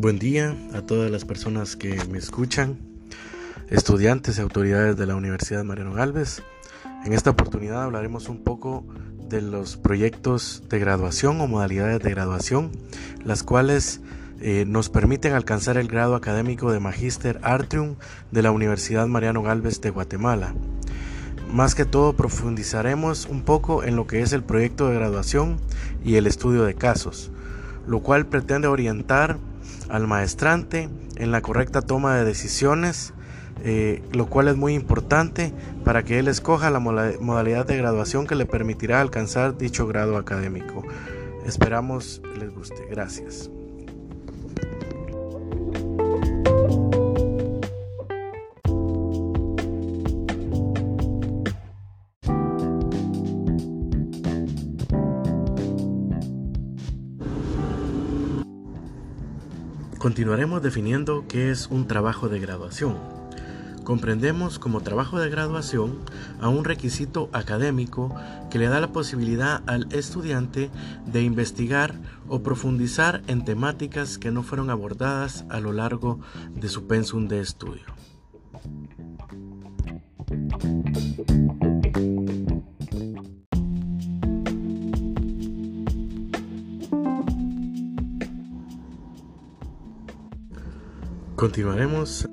Buen día a todas las personas que me escuchan, estudiantes y autoridades de la Universidad Mariano Galvez. En esta oportunidad hablaremos un poco de los proyectos de graduación o modalidades de graduación, las cuales eh, nos permiten alcanzar el grado académico de Magíster Artium de la Universidad Mariano Galvez de Guatemala. Más que todo profundizaremos un poco en lo que es el proyecto de graduación y el estudio de casos, lo cual pretende orientar al maestrante en la correcta toma de decisiones, eh, lo cual es muy importante para que él escoja la modalidad de graduación que le permitirá alcanzar dicho grado académico. Esperamos les guste. Gracias. Continuaremos definiendo qué es un trabajo de graduación. Comprendemos como trabajo de graduación a un requisito académico que le da la posibilidad al estudiante de investigar o profundizar en temáticas que no fueron abordadas a lo largo de su pensum de estudio. Continuaremos,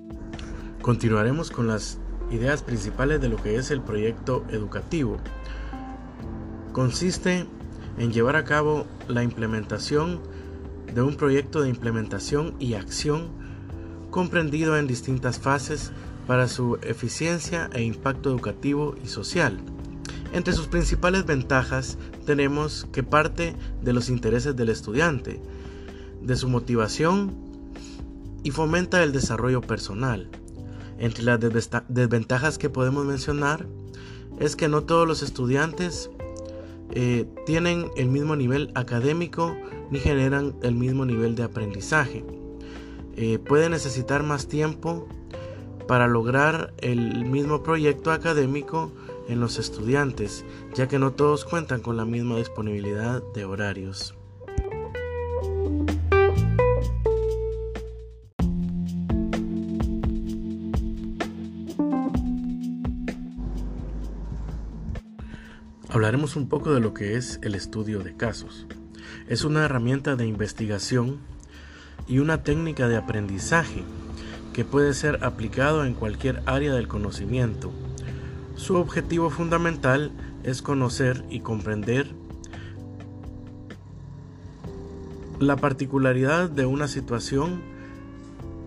continuaremos con las ideas principales de lo que es el proyecto educativo. Consiste en llevar a cabo la implementación de un proyecto de implementación y acción comprendido en distintas fases para su eficiencia e impacto educativo y social. Entre sus principales ventajas tenemos que parte de los intereses del estudiante, de su motivación y fomenta el desarrollo personal. Entre las desventajas que podemos mencionar es que no todos los estudiantes eh, tienen el mismo nivel académico ni generan el mismo nivel de aprendizaje. Eh, puede necesitar más tiempo para lograr el mismo proyecto académico en los estudiantes, ya que no todos cuentan con la misma disponibilidad de horarios. Hablaremos un poco de lo que es el estudio de casos. Es una herramienta de investigación y una técnica de aprendizaje que puede ser aplicado en cualquier área del conocimiento. Su objetivo fundamental es conocer y comprender la particularidad de una situación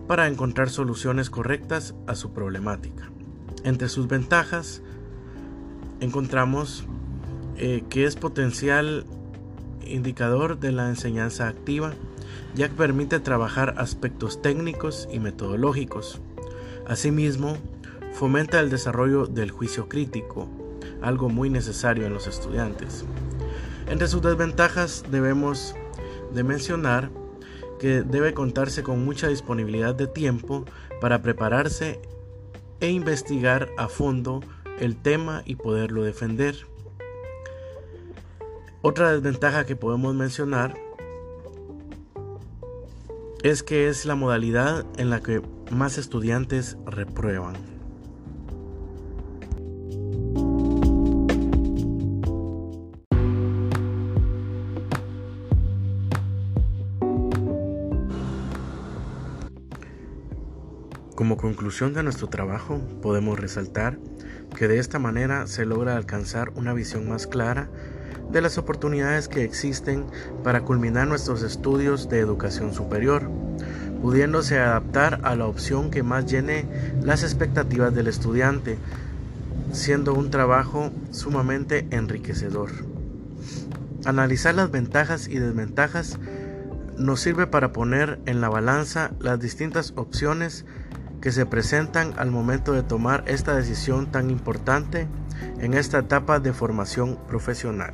para encontrar soluciones correctas a su problemática. Entre sus ventajas encontramos eh, que es potencial indicador de la enseñanza activa, ya que permite trabajar aspectos técnicos y metodológicos. Asimismo, fomenta el desarrollo del juicio crítico, algo muy necesario en los estudiantes. Entre sus desventajas debemos de mencionar que debe contarse con mucha disponibilidad de tiempo para prepararse e investigar a fondo el tema y poderlo defender. Otra desventaja que podemos mencionar es que es la modalidad en la que más estudiantes reprueban. Como conclusión de nuestro trabajo, podemos resaltar que de esta manera se logra alcanzar una visión más clara de las oportunidades que existen para culminar nuestros estudios de educación superior, pudiéndose adaptar a la opción que más llene las expectativas del estudiante, siendo un trabajo sumamente enriquecedor. Analizar las ventajas y desventajas nos sirve para poner en la balanza las distintas opciones que se presentan al momento de tomar esta decisión tan importante en esta etapa de formación profesional.